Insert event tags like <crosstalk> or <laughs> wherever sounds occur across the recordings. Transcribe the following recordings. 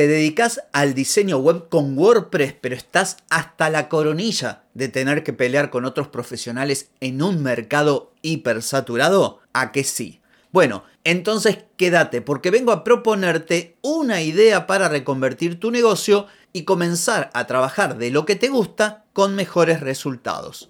te dedicas al diseño web con WordPress, pero estás hasta la coronilla de tener que pelear con otros profesionales en un mercado hipersaturado? ¿A que sí? Bueno, entonces quédate porque vengo a proponerte una idea para reconvertir tu negocio y comenzar a trabajar de lo que te gusta con mejores resultados.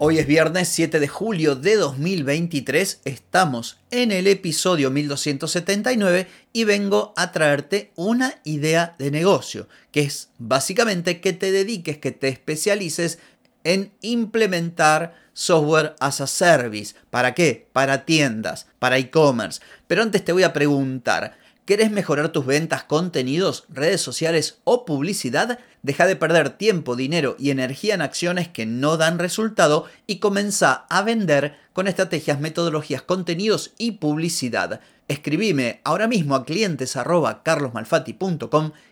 Hoy es viernes 7 de julio de 2023, estamos en el episodio 1279 y vengo a traerte una idea de negocio, que es básicamente que te dediques, que te especialices en implementar software as a service. ¿Para qué? Para tiendas, para e-commerce. Pero antes te voy a preguntar, ¿Querés mejorar tus ventas, contenidos, redes sociales o publicidad? Deja de perder tiempo, dinero y energía en acciones que no dan resultado y comienza a vender con estrategias, metodologías, contenidos y publicidad. Escribime ahora mismo a clientes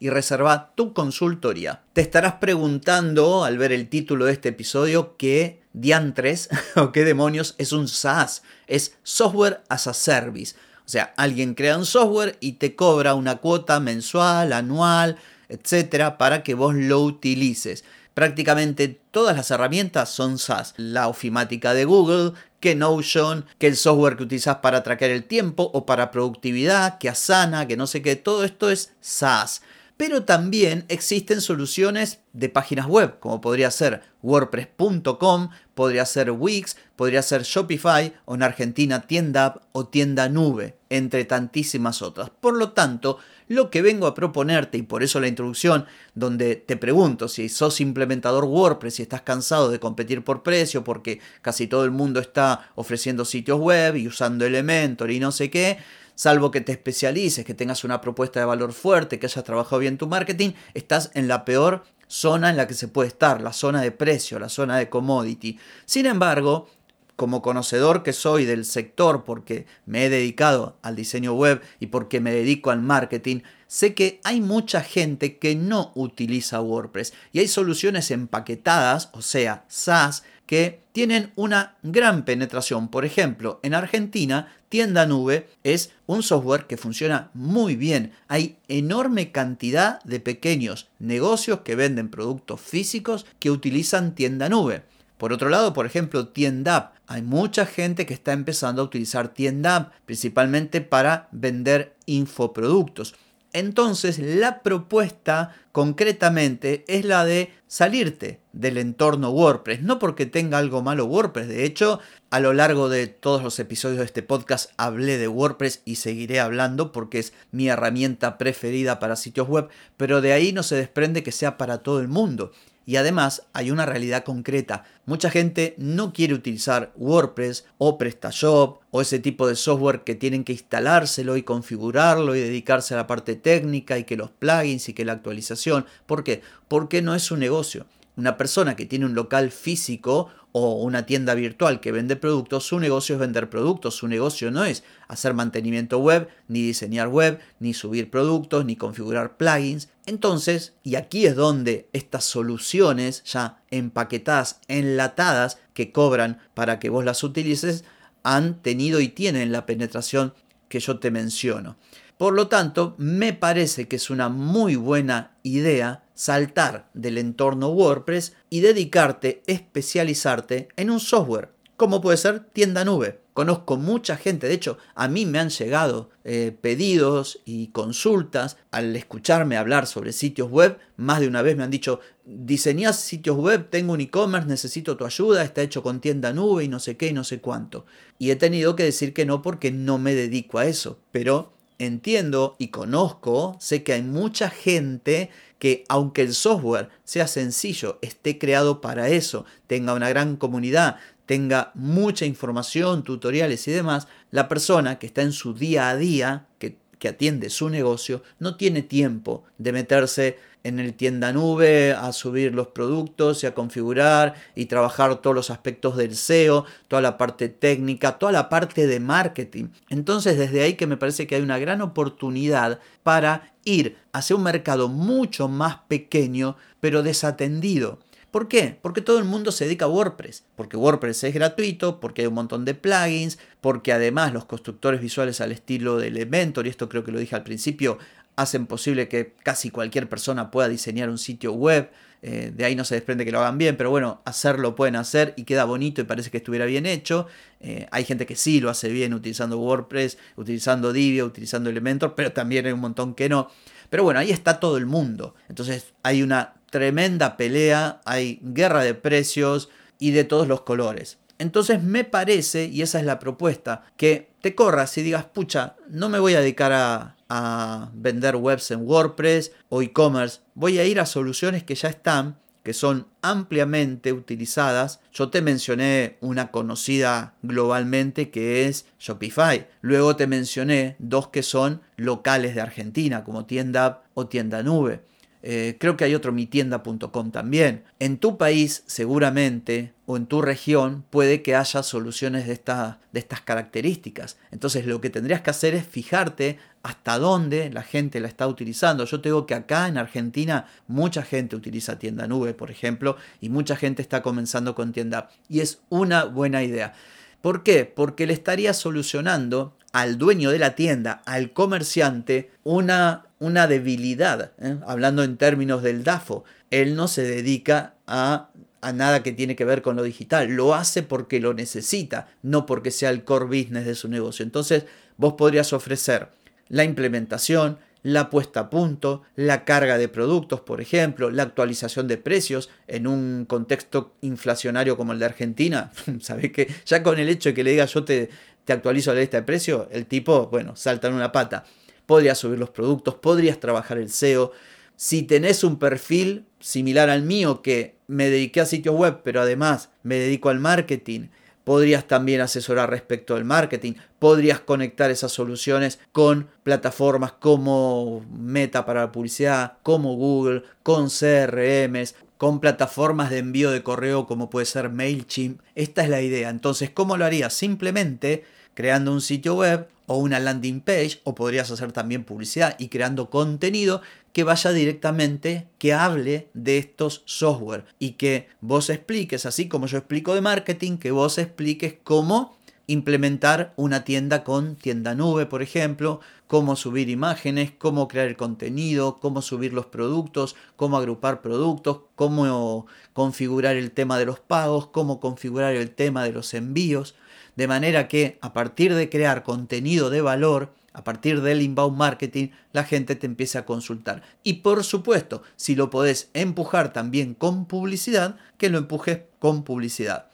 y reserva tu consultoría. Te estarás preguntando al ver el título de este episodio qué diantres <laughs> o qué demonios es un SaaS, es Software as a Service. O sea, alguien crea un software y te cobra una cuota mensual, anual, etcétera, para que vos lo utilices. Prácticamente todas las herramientas son SaaS. La ofimática de Google, que Notion, que el software que utilizas para traquear el tiempo o para productividad, que Asana, que no sé qué, todo esto es SaaS pero también existen soluciones de páginas web, como podría ser wordpress.com, podría ser Wix, podría ser Shopify o en Argentina Tienda o Tienda Nube, entre tantísimas otras. Por lo tanto, lo que vengo a proponerte, y por eso la introducción, donde te pregunto si sos implementador WordPress y estás cansado de competir por precio, porque casi todo el mundo está ofreciendo sitios web y usando Elementor y no sé qué, salvo que te especialices, que tengas una propuesta de valor fuerte, que hayas trabajado bien tu marketing, estás en la peor zona en la que se puede estar, la zona de precio, la zona de commodity. Sin embargo, como conocedor que soy del sector porque me he dedicado al diseño web y porque me dedico al marketing, sé que hay mucha gente que no utiliza WordPress y hay soluciones empaquetadas, o sea, SaaS, que tienen una gran penetración. Por ejemplo, en Argentina, Tienda Nube es un software que funciona muy bien. Hay enorme cantidad de pequeños negocios que venden productos físicos que utilizan Tienda Nube. Por otro lado, por ejemplo, TiendaApp. Hay mucha gente que está empezando a utilizar TiendaApp, principalmente para vender infoproductos. Entonces la propuesta concretamente es la de salirte del entorno WordPress, no porque tenga algo malo WordPress, de hecho a lo largo de todos los episodios de este podcast hablé de WordPress y seguiré hablando porque es mi herramienta preferida para sitios web, pero de ahí no se desprende que sea para todo el mundo. Y además hay una realidad concreta. Mucha gente no quiere utilizar WordPress o PrestaShop o ese tipo de software que tienen que instalárselo y configurarlo y dedicarse a la parte técnica y que los plugins y que la actualización. ¿Por qué? Porque no es su negocio. Una persona que tiene un local físico o una tienda virtual que vende productos, su negocio es vender productos, su negocio no es hacer mantenimiento web, ni diseñar web, ni subir productos, ni configurar plugins. Entonces, y aquí es donde estas soluciones ya empaquetadas, enlatadas, que cobran para que vos las utilices, han tenido y tienen la penetración que yo te menciono. Por lo tanto, me parece que es una muy buena idea saltar del entorno WordPress y dedicarte, especializarte en un software, como puede ser tienda nube. Conozco mucha gente, de hecho a mí me han llegado eh, pedidos y consultas al escucharme hablar sobre sitios web. Más de una vez me han dicho, diseñas sitios web, tengo un e-commerce, necesito tu ayuda, está hecho con tienda nube y no sé qué y no sé cuánto. Y he tenido que decir que no porque no me dedico a eso, pero entiendo y conozco, sé que hay mucha gente que aunque el software sea sencillo, esté creado para eso, tenga una gran comunidad, tenga mucha información, tutoriales y demás, la persona que está en su día a día, que, que atiende su negocio, no tiene tiempo de meterse en el tienda nube a subir los productos y a configurar y trabajar todos los aspectos del SEO, toda la parte técnica, toda la parte de marketing. Entonces desde ahí que me parece que hay una gran oportunidad para ir hacia un mercado mucho más pequeño pero desatendido. ¿Por qué? Porque todo el mundo se dedica a WordPress, porque WordPress es gratuito, porque hay un montón de plugins, porque además los constructores visuales al estilo de Elementor, y esto creo que lo dije al principio, hacen posible que casi cualquier persona pueda diseñar un sitio web. Eh, de ahí no se desprende que lo hagan bien, pero bueno, hacerlo pueden hacer y queda bonito y parece que estuviera bien hecho. Eh, hay gente que sí lo hace bien utilizando WordPress, utilizando Divi, utilizando Elementor, pero también hay un montón que no. Pero bueno, ahí está todo el mundo. Entonces hay una tremenda pelea, hay guerra de precios y de todos los colores. Entonces me parece, y esa es la propuesta, que te corras y digas, pucha, no me voy a dedicar a, a vender webs en WordPress o e-commerce, voy a ir a soluciones que ya están, que son ampliamente utilizadas. Yo te mencioné una conocida globalmente que es Shopify. Luego te mencioné dos que son locales de Argentina, como Tienda o Tienda Nube. Eh, creo que hay otro mitienda.com también. En tu país seguramente o en tu región puede que haya soluciones de, de estas características. Entonces lo que tendrías que hacer es fijarte hasta dónde la gente la está utilizando. Yo te digo que acá en Argentina mucha gente utiliza tienda nube, por ejemplo, y mucha gente está comenzando con tienda. Y es una buena idea. ¿Por qué? Porque le estaría solucionando al dueño de la tienda, al comerciante, una, una debilidad, ¿eh? hablando en términos del DAFO. Él no se dedica a, nada que tiene que ver con lo digital, lo hace porque lo necesita, no porque sea el core business de su negocio. Entonces, vos podrías ofrecer la implementación, la puesta a punto, la carga de productos, por ejemplo, la actualización de precios en un contexto inflacionario como el de Argentina. <laughs> Sabés que ya con el hecho de que le diga yo te, te actualizo la lista de precios, el tipo, bueno, salta en una pata. Podrías subir los productos, podrías trabajar el SEO. Si tenés un perfil similar al mío, que me dediqué a sitios web, pero además me dedico al marketing, podrías también asesorar respecto al marketing, podrías conectar esas soluciones con plataformas como Meta para la publicidad, como Google, con CRMs, con plataformas de envío de correo como puede ser MailChimp. Esta es la idea. Entonces, ¿cómo lo harías? Simplemente creando un sitio web o una landing page, o podrías hacer también publicidad y creando contenido que vaya directamente, que hable de estos software y que vos expliques, así como yo explico de marketing, que vos expliques cómo implementar una tienda con tienda nube, por ejemplo, cómo subir imágenes, cómo crear el contenido, cómo subir los productos, cómo agrupar productos, cómo configurar el tema de los pagos, cómo configurar el tema de los envíos, de manera que a partir de crear contenido de valor, a partir del inbound marketing, la gente te empiece a consultar. Y por supuesto, si lo podés empujar también con publicidad, que lo empujes con publicidad.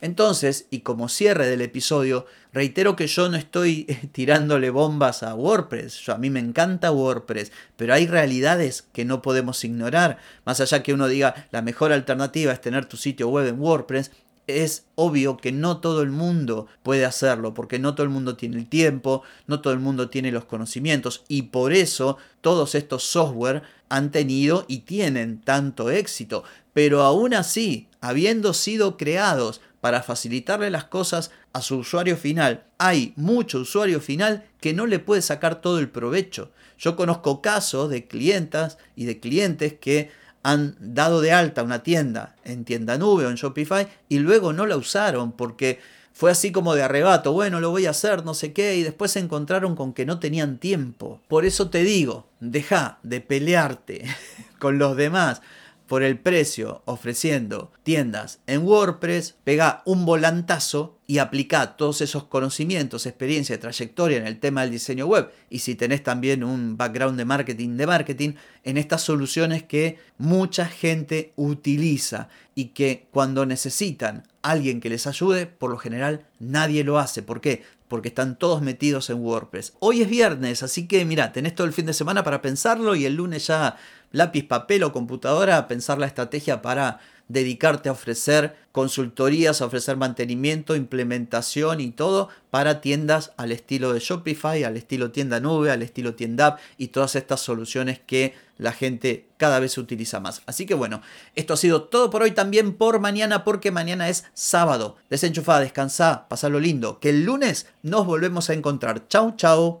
Entonces, y como cierre del episodio, reitero que yo no estoy <laughs> tirándole bombas a WordPress. Yo, a mí me encanta WordPress, pero hay realidades que no podemos ignorar. Más allá que uno diga la mejor alternativa es tener tu sitio web en WordPress, es obvio que no todo el mundo puede hacerlo, porque no todo el mundo tiene el tiempo, no todo el mundo tiene los conocimientos, y por eso todos estos software han tenido y tienen tanto éxito. Pero aún así, habiendo sido creados para facilitarle las cosas a su usuario final, hay mucho usuario final que no le puede sacar todo el provecho. Yo conozco casos de clientas y de clientes que han dado de alta una tienda en tienda nube o en Shopify y luego no la usaron porque fue así como de arrebato, bueno, lo voy a hacer, no sé qué, y después se encontraron con que no tenían tiempo. Por eso te digo, deja de pelearte <laughs> con los demás por el precio ofreciendo tiendas en WordPress, pega un volantazo y aplica todos esos conocimientos, experiencia y trayectoria en el tema del diseño web. Y si tenés también un background de marketing, de marketing, en estas soluciones que mucha gente utiliza y que cuando necesitan alguien que les ayude, por lo general nadie lo hace. ¿Por qué? Porque están todos metidos en WordPress. Hoy es viernes, así que mira, tenés todo el fin de semana para pensarlo y el lunes ya lápiz, papel o computadora pensar la estrategia para dedicarte a ofrecer consultorías, a ofrecer mantenimiento, implementación y todo para tiendas al estilo de Shopify, al estilo tienda nube, al estilo tienda app y todas estas soluciones que la gente cada vez utiliza más. Así que bueno, esto ha sido todo por hoy también por mañana porque mañana es sábado. Desenchufá, descansá, pasalo lindo, que el lunes nos volvemos a encontrar. Chau, chau.